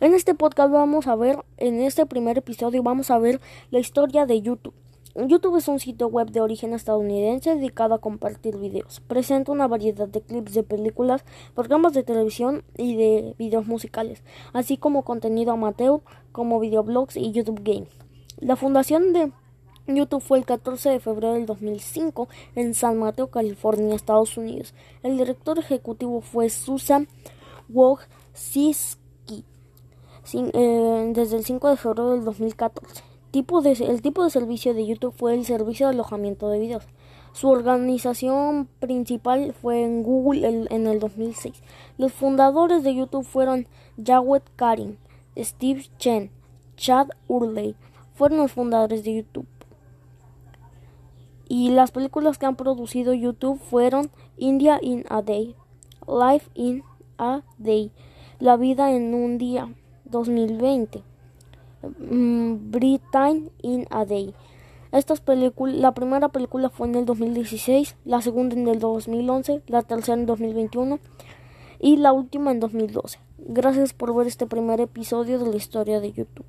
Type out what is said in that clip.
En este podcast vamos a ver, en este primer episodio vamos a ver la historia de YouTube. YouTube es un sitio web de origen estadounidense dedicado a compartir videos. Presenta una variedad de clips de películas, programas de televisión y de videos musicales, así como contenido amateur como videoblogs y YouTube Games. La fundación de YouTube fue el 14 de febrero del 2005 en San Mateo, California, Estados Unidos. El director ejecutivo fue Susan Wojcicki eh, desde el 5 de febrero del 2014. Tipo de, el tipo de servicio de YouTube fue el servicio de alojamiento de videos. Su organización principal fue en Google en el 2006. Los fundadores de YouTube fueron Jawed Karim, Steve Chen, Chad Hurley. Fueron los fundadores de YouTube. Y las películas que han producido YouTube fueron India in a Day, Life in a Day, La vida en un día, 2020. Mm, Britain in a Day. Estas la primera película fue en el 2016, la segunda en el 2011, la tercera en 2021 y la última en 2012. Gracias por ver este primer episodio de la historia de YouTube.